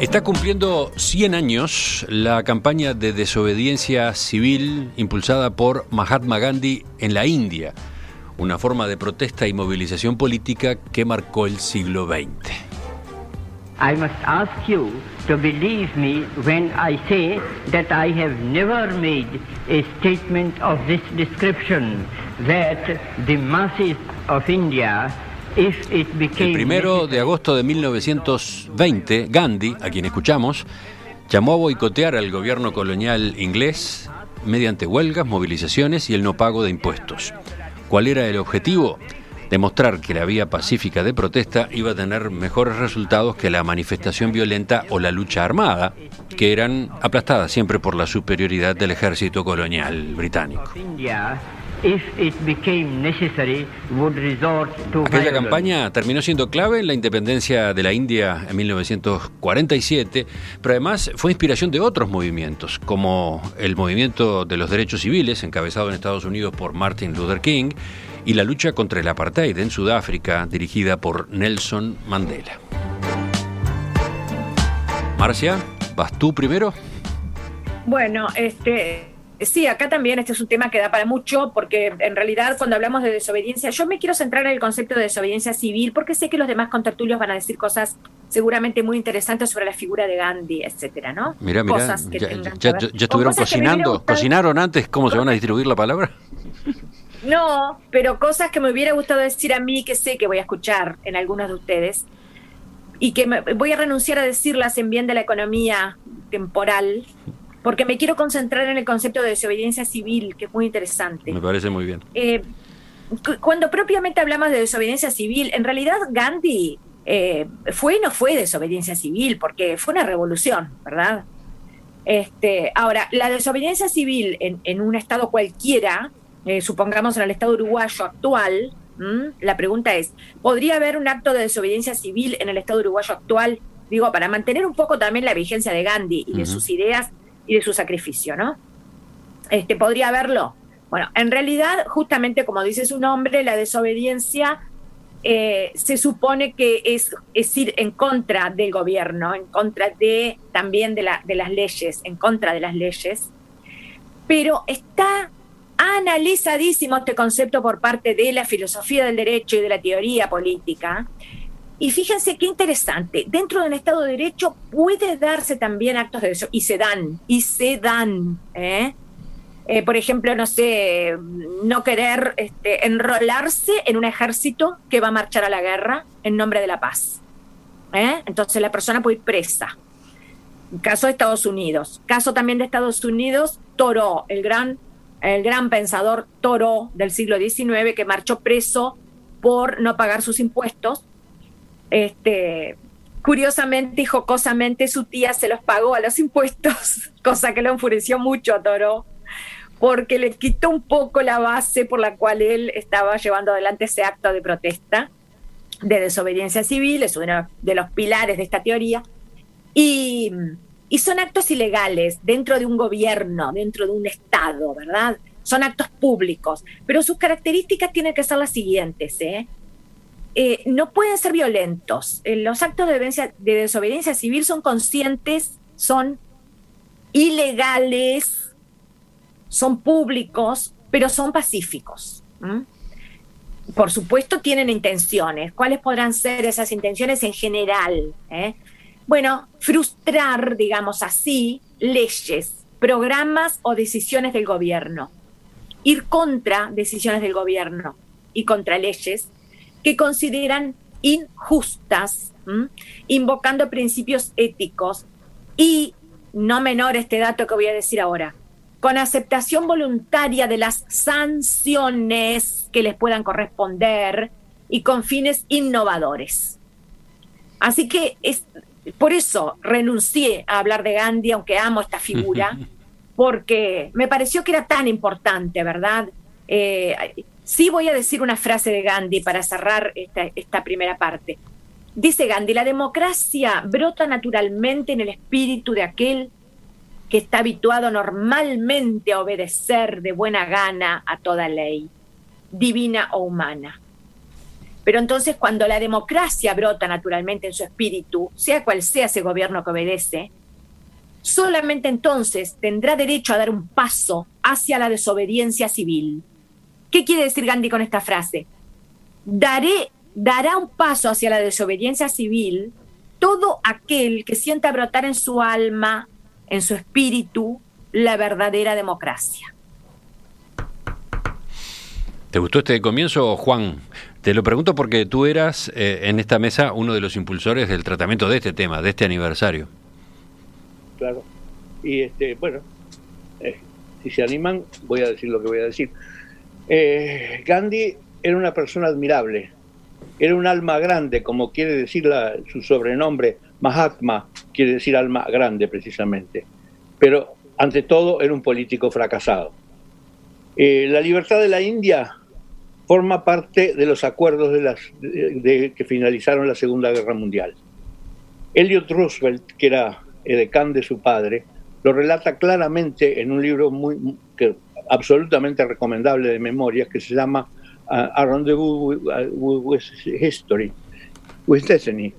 Está cumpliendo 100 años la campaña de desobediencia civil impulsada por Mahatma Gandhi en la India, una forma de protesta y movilización política que marcó el siglo XX. I must ask you to believe me when I say that I have never made a statement of this description that the masses of India el primero de agosto de 1920, Gandhi, a quien escuchamos, llamó a boicotear al gobierno colonial inglés mediante huelgas, movilizaciones y el no pago de impuestos. ¿Cuál era el objetivo? Demostrar que la vía pacífica de protesta iba a tener mejores resultados que la manifestación violenta o la lucha armada, que eran aplastadas siempre por la superioridad del ejército colonial británico. Aquella campaña terminó siendo clave en la independencia de la India en 1947, pero además fue inspiración de otros movimientos, como el movimiento de los derechos civiles, encabezado en Estados Unidos por Martin Luther King, y la lucha contra el apartheid en Sudáfrica, dirigida por Nelson Mandela. Marcia, ¿vas tú primero? Bueno, este, Sí, acá también este es un tema que da para mucho, porque en realidad cuando hablamos de desobediencia, yo me quiero centrar en el concepto de desobediencia civil, porque sé que los demás contertulios van a decir cosas seguramente muy interesantes sobre la figura de Gandhi, etcétera, ¿no? Mira, mira, ya, estuvieron cocinando, cocinaron antes cómo se van a distribuir la palabra. No, pero cosas que me hubiera gustado decir a mí, que sé que voy a escuchar en algunos de ustedes, y que me, voy a renunciar a decirlas en bien de la economía temporal, porque me quiero concentrar en el concepto de desobediencia civil, que es muy interesante. Me parece muy bien. Eh, cuando propiamente hablamos de desobediencia civil, en realidad Gandhi eh, fue y no fue desobediencia civil, porque fue una revolución, ¿verdad? Este, ahora, la desobediencia civil en, un estado cualquiera, eh, supongamos en el estado uruguayo actual, la pregunta es, ¿podría haber un acto de desobediencia civil en el estado uruguayo actual? Digo, para mantener un poco también la vigencia de Gandhi y de sus ideas y de su sacrificio, ¿no? Este, ¿Podría haberlo? Bueno, en realidad, justamente como dice su nombre, la desobediencia eh, se supone que es, es, ir en contra del gobierno, en contra de también de, la, de las leyes, en contra de las leyes, pero está analizadísimo este concepto por parte de la filosofía del derecho y de la teoría política, y fíjense qué interesante, dentro del Estado de Derecho puede darse también actos de eso, y se dan, y se dan. ¿eh? Eh, por ejemplo, no sé, no querer este, enrolarse en un ejército que va a marchar a la guerra en nombre de la paz. ¿eh? Entonces la persona puede ir presa. Caso de Estados Unidos. Caso también de Estados Unidos, Toro, el gran, el gran pensador Toro del siglo XIX que marchó preso por no pagar sus impuestos este, curiosamente y jocosamente su tía se los pagó a los impuestos, cosa que lo enfureció mucho a Toro, porque le quitó un poco la base por la cual él estaba llevando adelante ese acto de protesta de desobediencia civil, es uno de los pilares de esta teoría, y, y son actos ilegales dentro de un gobierno, dentro de un Estado, ¿verdad? Son actos públicos, pero sus características tienen que ser las siguientes, ¿eh? Eh, no pueden ser violentos. Eh, los actos de, desobediencia civil son conscientes, son ilegales, son públicos, pero son pacíficos. Por supuesto tienen intenciones. ¿Cuáles podrán ser esas intenciones en general? Eh? Bueno, frustrar, digamos así, leyes, programas o decisiones del gobierno. Ir contra decisiones del gobierno y contra leyes que consideran injustas, invocando principios éticos y, no menor este dato que voy a decir ahora, con aceptación voluntaria de las sanciones que les puedan corresponder y con fines innovadores. Así que es, por eso renuncié a hablar de Gandhi, aunque amo esta figura, porque me pareció que era tan importante, ¿verdad? Eh, Sí voy a decir una frase de Gandhi para cerrar esta, primera parte. Dice Gandhi, la democracia brota naturalmente en el espíritu de aquel que está habituado normalmente a obedecer de buena gana a toda ley, divina o humana. Pero entonces cuando la democracia brota naturalmente en su espíritu, sea cual sea ese gobierno que obedece, solamente entonces tendrá derecho a dar un paso hacia la desobediencia civil. ¿Qué quiere decir Gandhi con esta frase? Daré, dará un paso hacia la desobediencia civil todo aquel que sienta brotar en su alma, en su espíritu, la verdadera democracia. ¿Te gustó este comienzo, Juan? Te lo pregunto porque tú eras eh, en esta mesa uno de los impulsores del tratamiento de este tema, de este aniversario. Claro. Y este, bueno, eh, si se animan, voy a decir lo que voy a decir. Eh, Gandhi era una persona admirable, era un alma grande, como quiere decir su sobrenombre, Mahatma, quiere decir alma grande precisamente. Pero ante todo era un político fracasado. la libertad de la India forma parte de los acuerdos de las, que finalizaron la Segunda Guerra Mundial. Elliot Roosevelt, que era edecán de su padre, lo relata claramente en un libro muy, que, absolutamente recomendable de memorias que se llama uh, A Rendezvous with, History, with Destiny.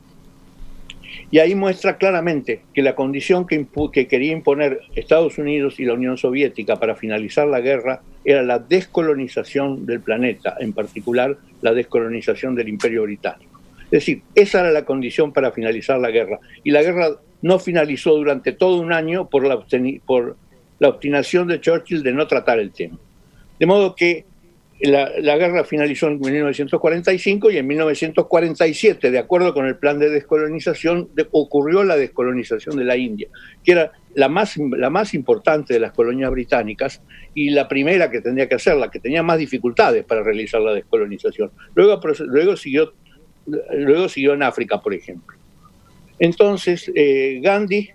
Y ahí muestra claramente que la condición que, que quería imponer Estados Unidos y la Unión Soviética para finalizar la guerra era la descolonización del planeta, en particular la descolonización del Imperio Británico. Es decir, esa era la condición para finalizar la guerra. Y la guerra no finalizó durante todo un año por la, por la obstinación de Churchill de no tratar el tema. De modo que la, guerra finalizó en 1945 y en 1947, de acuerdo con el plan de descolonización, ocurrió la descolonización de la India, que era la más, la más importante de las colonias británicas y la primera que tendría que hacer, la que tenía más dificultades para realizar la descolonización. Luego, luego, siguió, luego siguió en África, por ejemplo. Entonces, eh, Gandhi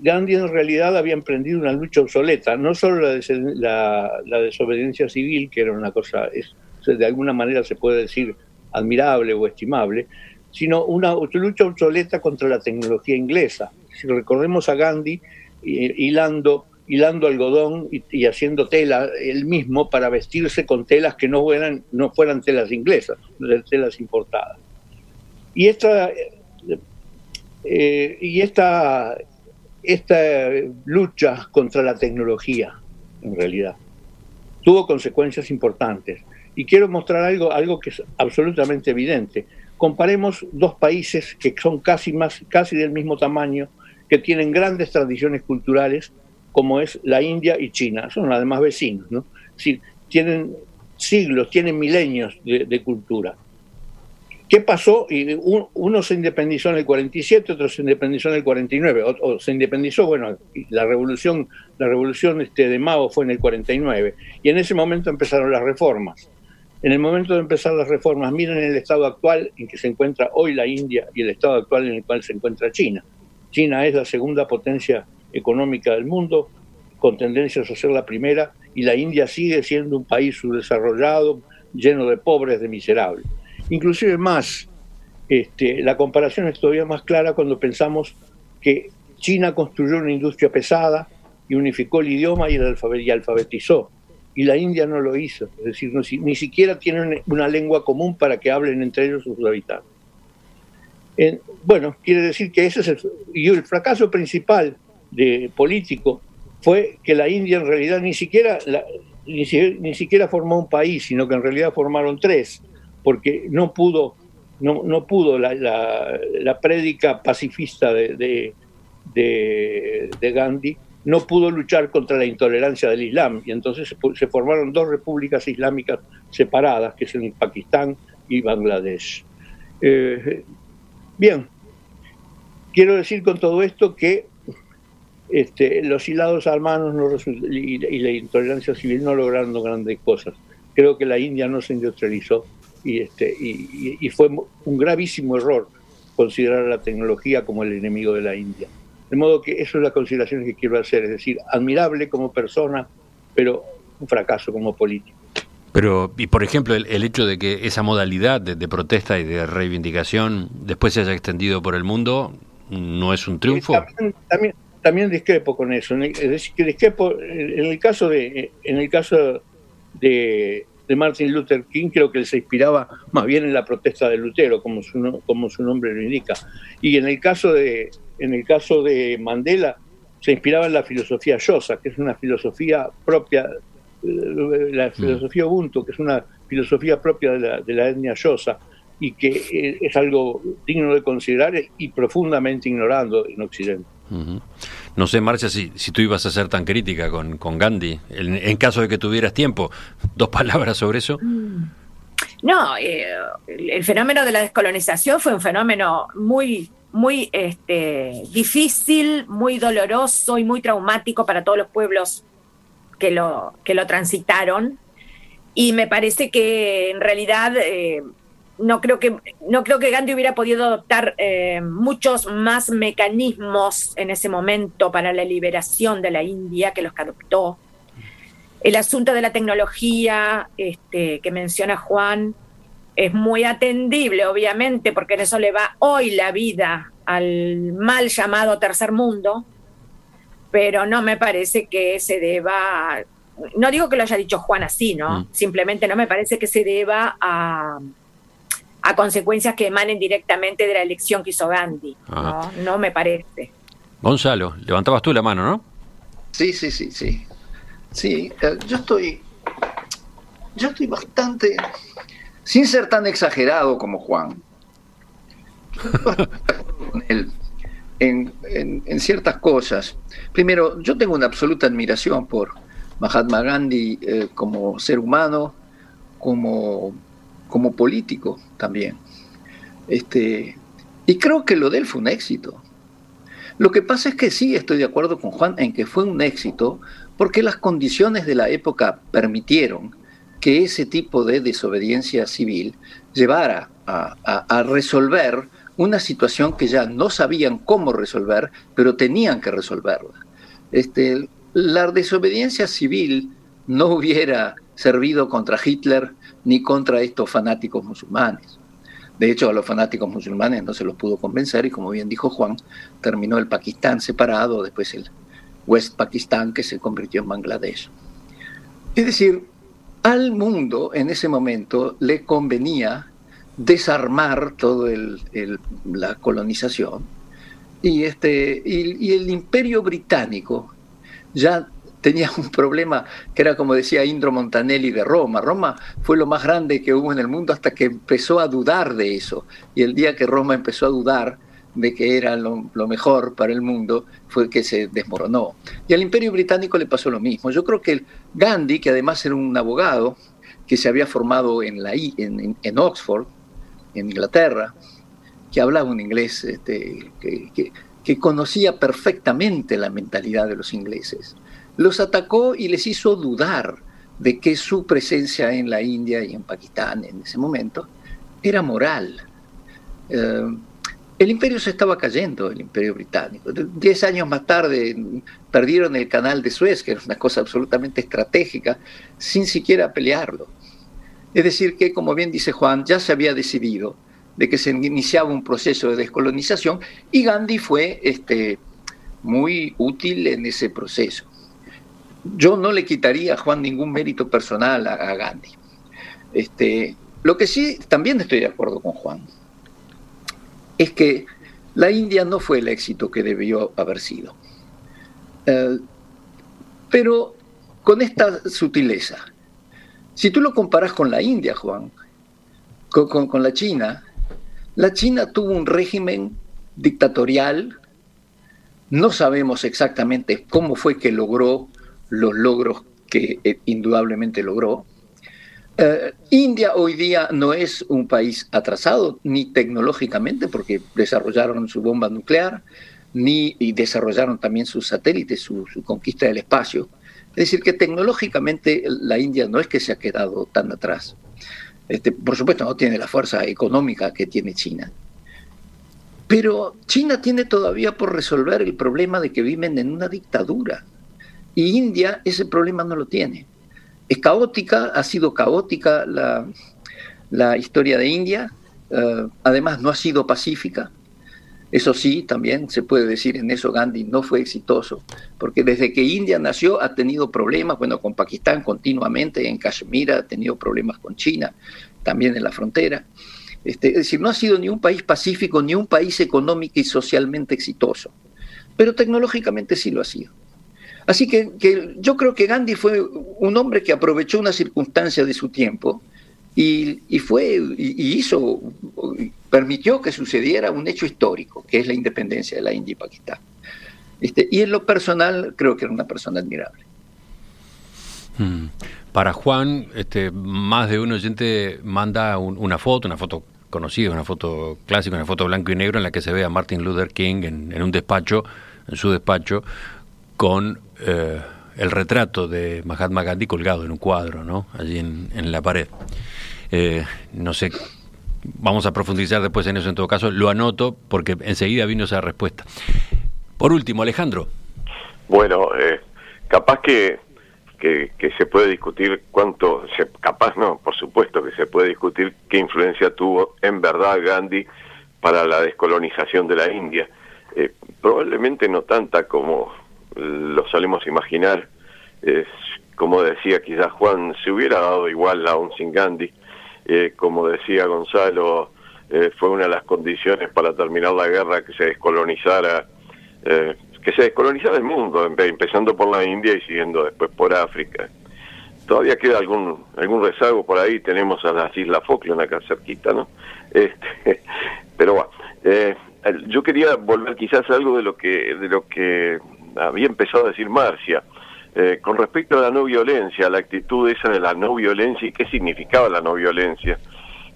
Gandhi en realidad había emprendido una lucha obsoleta, no solo la, desobediencia civil, que era una cosa, de alguna manera se puede decir admirable o estimable, sino una lucha obsoleta contra la tecnología inglesa. Si recordemos a Gandhi hilando, hilando algodón y, haciendo tela él mismo para vestirse con telas que no fueran, no fueran telas inglesas, telas importadas. Y esta, eh, y esta esta lucha contra la tecnología, en realidad, tuvo consecuencias importantes. Y quiero mostrar algo, algo que es absolutamente evidente. Comparemos dos países que son casi, más, casi del mismo tamaño, que tienen grandes tradiciones culturales, como es la India y China. Son además vecinos, ¿no? tienen siglos, tienen milenios de cultura. ¿Qué pasó? Y uno se independizó en el 47, otro se independizó en el 49, o, se independizó, bueno, la revolución, la revolución este, de Mao fue en el 49, y en ese momento empezaron las reformas. En el momento de empezar las reformas, miren el estado actual en que se encuentra hoy la India y el estado actual en el cual se encuentra China. China es la segunda potencia económica del mundo, con tendencias a ser la primera, y la India sigue siendo un país subdesarrollado, lleno de pobres, de miserables. Inclusive más, este, la comparación es todavía más clara cuando pensamos que China construyó una industria pesada y unificó el idioma y, el y alfabetizó. Y la India no lo hizo. Es decir, ni siquiera tienen una lengua común para que hablen entre ellos sus habitantes. bueno, quiere decir que ese es el, y el fracaso principal de político fue que la India en realidad ni siquiera, ni siquiera formó un país, sino que en realidad formaron tres porque no pudo, no, no pudo la, la, prédica pacifista de, de, Gandhi, no pudo luchar contra la intolerancia del Islam y entonces se, formaron dos repúblicas islámicas separadas, que son Pakistán y Bangladesh. Eh, bien, quiero decir con todo esto que este, los hilados armados y, y, la intolerancia civil no lograron grandes cosas. Creo que la India no se industrializó y, este, y, fue un gravísimo error considerar a la tecnología como el enemigo de la India. De modo que eso es la consideración que quiero hacer, es decir, admirable como persona, pero un fracaso como político. Pero, y por ejemplo, el, hecho de que esa modalidad de, protesta y de reivindicación después se haya extendido por el mundo, ¿no es un triunfo? También, también, discrepo con eso. Es decir, que discrepo en el caso de, en el caso de de Martin Luther King creo que él se inspiraba más bien en la protesta de Lutero, como su, como su nombre lo indica. Y en el caso de, en el caso de Mandela, se inspiraba en la filosofía Yosa, que es una filosofía propia, eh, la mm. filosofía Ubuntu, que es una filosofía propia de la, de la etnia Yosa y que eh, es algo digno de considerar y profundamente ignorando en Occidente. No sé, Marcia, si, si, tú ibas a ser tan crítica con, con Gandhi, en, caso de que tuvieras tiempo, dos palabras sobre eso. Mm. No, eh, el fenómeno de la descolonización fue un fenómeno muy, muy este, difícil, muy doloroso y muy traumático para todos los pueblos que lo, que lo transitaron. Y me parece que en realidad eh, no creo que no creo que Gandhi hubiera podido adoptar eh, muchos más mecanismos en ese momento para la liberación de la India que los que adoptó. El asunto de la tecnología este, que menciona Juan es muy atendible, obviamente, porque en eso le va hoy la vida al mal llamado tercer mundo, pero no me parece que se deba, no digo que lo haya dicho Juan así, ¿no? Mm. Simplemente no me parece que se deba a a consecuencias que emanen directamente de la elección que hizo Gandhi. ¿no? no me parece. Gonzalo, levantabas tú la mano, ¿no? Sí, sí, sí, sí. Sí, eh, yo estoy. Yo estoy bastante. Sin ser tan exagerado como Juan. en, en, ciertas cosas. Primero, yo tengo una absoluta admiración por Mahatma Gandhi eh, como ser humano, como como político también. Este, y creo que lo de él fue un éxito. Lo que pasa es que sí estoy de acuerdo con Juan en que fue un éxito porque las condiciones de la época permitieron que ese tipo de desobediencia civil llevara a, resolver una situación que ya no sabían cómo resolver, pero tenían que resolverla. Este, la desobediencia civil no hubiera servido contra Hitler ni contra estos fanáticos musulmanes. De hecho, a los fanáticos musulmanes no se los pudo convencer y como bien dijo Juan, terminó el Pakistán separado, después el West Pakistán que se convirtió en Bangladesh. Es decir, al mundo en ese momento le convenía desarmar toda la colonización y, este, y el imperio británico ya tenía un problema que era como decía Indro Montanelli de Roma. Roma fue lo más grande que hubo en el mundo hasta que empezó a dudar de eso. Y el día que Roma empezó a dudar de que era lo, mejor para el mundo, fue que se desmoronó. Y al imperio británico le pasó lo mismo. Yo creo que Gandhi, que además era un abogado que se había formado en, Oxford, en Inglaterra, que hablaba un inglés este, que conocía perfectamente la mentalidad de los ingleses los atacó y les hizo dudar de que su presencia en la India y en Pakistán en ese momento era moral. Eh, el imperio se estaba cayendo, el imperio británico. Diez años más tarde perdieron el canal de Suez, que era una cosa absolutamente estratégica, sin siquiera pelearlo. Es decir, que, como bien dice Juan, ya se había decidido de que se iniciaba un proceso de descolonización y Gandhi fue este, muy útil en ese proceso yo no le quitaría a Juan ningún mérito personal a, Gandhi. Este, lo que sí también estoy de acuerdo con Juan es que la India no fue el éxito que debió haber sido. Eh, pero con esta sutileza, si tú lo comparas con la India, Juan, con la China, la China tuvo un régimen dictatorial, no sabemos exactamente cómo fue que logró los logros que eh, indudablemente logró. Eh, India hoy día no es un país atrasado ni tecnológicamente porque desarrollaron su bomba nuclear ni desarrollaron también sus satélites, su, conquista del espacio. Es decir, que tecnológicamente la India no es que se ha quedado tan atrás. Este, por supuesto, no tiene la fuerza económica que tiene China. Pero China tiene todavía por resolver el problema de que viven en una dictadura. Y India ese problema no lo tiene. Es caótica, ha sido caótica la, historia de India, eh, además no ha sido pacífica. Eso sí, también se puede decir en eso Gandhi no fue exitoso, porque desde que India nació ha tenido problemas, bueno, con Pakistán continuamente, en Kashmir ha tenido problemas con China, también en la frontera. Este, es decir, no ha sido ni un país pacífico, ni un país económico y socialmente exitoso, pero tecnológicamente sí lo ha sido. Así que, yo creo que Gandhi fue un hombre que aprovechó una circunstancia de su tiempo y, fue y hizo permitió que sucediera un hecho histórico, que es la independencia de la India y Pakistán. Este, y en lo personal creo que era una persona admirable. Hmm. Para Juan, este, más de un oyente manda una foto, una foto conocida, una foto clásica, una foto blanco y negro en la que se ve a Martin Luther King en, un despacho, en su despacho, con eh, el retrato de Mahatma Gandhi colgado en un cuadro, ¿no? Allí en, la pared. Eh, no sé vamos a profundizar después en eso en todo caso, lo anoto porque enseguida vino esa respuesta. Por último, Alejandro. Bueno, eh, capaz que, que, se puede discutir cuánto, se, capaz no, por supuesto que se puede discutir qué influencia tuvo en verdad Gandhi para la descolonización de la India. Eh, probablemente no tanta como lo solemos imaginar. como decía quizás Juan, se hubiera dado igual aún sin Gandhi eh, como decía Gonzalo, eh, fue una de las condiciones para terminar la guerra que se descolonizara, eh, que se descolonizara el mundo, empezando por la India y siguiendo después por África. Todavía queda algún algún rezago por ahí, tenemos a las Islas Falkland acá cerquita, ¿no? Este, pero bueno, yo quería volver quizás a algo de lo que de lo que había empezado a decir Marcia. Eh, con respecto a la no violencia, la actitud esa de la no violencia y qué significaba la no violencia.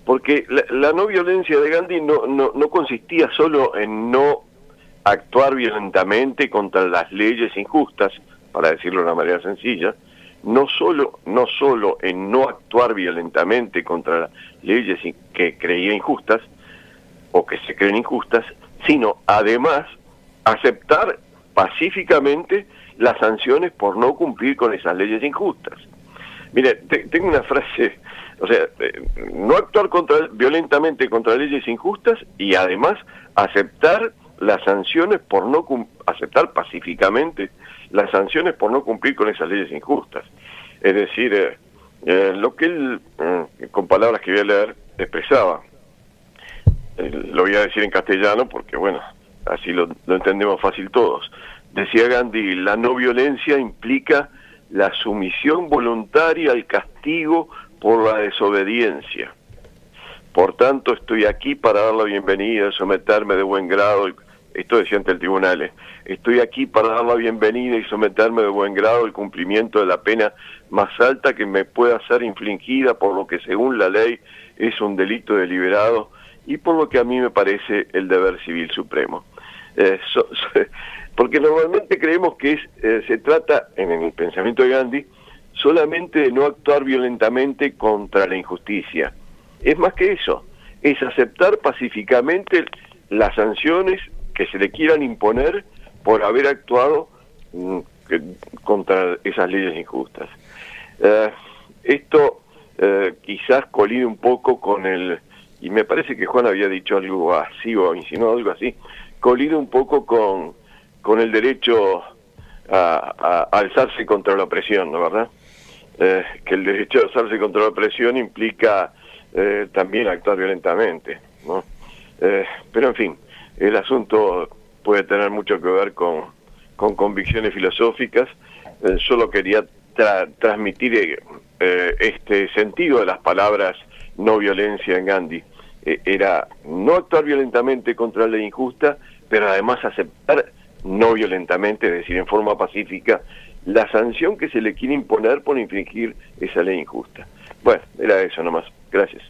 Porque la, no violencia de Gandhi no, no, consistía solo en no actuar violentamente contra las leyes injustas, para decirlo de una manera sencilla, no solo, no solo en no actuar violentamente contra las leyes que creía injustas o que se creen injustas, sino además aceptar pacíficamente las sanciones por no cumplir con esas leyes injustas. Mire, tengo una frase, o sea, eh, no actuar contra, violentamente contra leyes injustas y además aceptar las sanciones por no aceptar pacíficamente las sanciones por no cumplir con esas leyes injustas. Es decir, eh, eh, lo que él, con palabras que voy a leer, expresaba. lo voy a decir en castellano porque, bueno, así lo entendemos fácil todos. Decía Gandhi, la no violencia implica la sumisión voluntaria al castigo por la desobediencia. Por tanto, estoy aquí para dar la bienvenida, someterme de buen grado, esto decía ante el tribunal, ¿eh? estoy aquí para dar la bienvenida y someterme de buen grado al cumplimiento de la pena más alta que me pueda ser infligida por lo que según la ley es un delito deliberado y por lo que a mí me parece el deber civil supremo. Eh, porque normalmente creemos que es, eh, se trata, en el pensamiento de Gandhi, solamente de no actuar violentamente contra la injusticia. Es más que eso, es aceptar pacíficamente las sanciones que se le quieran imponer por haber actuado mm, contra esas leyes injustas. Eh, esto eh, quizás colide un poco con el, y me parece que Juan había dicho algo así o insinuado algo así, colide un poco con con el derecho a, alzarse contra la opresión, ¿no verdad? Eh, que el derecho a alzarse contra la opresión implica eh, también actuar violentamente, ¿no? Eh, pero en fin, el asunto puede tener mucho que ver con, con convicciones filosóficas. solo quería transmitir este sentido de las palabras no violencia en Gandhi. era no actuar violentamente contra la injusta, pero además aceptar no violentamente, es decir, en forma pacífica, la sanción que se le quiere imponer por infringir esa ley injusta. Bueno, era eso nomás. Gracias.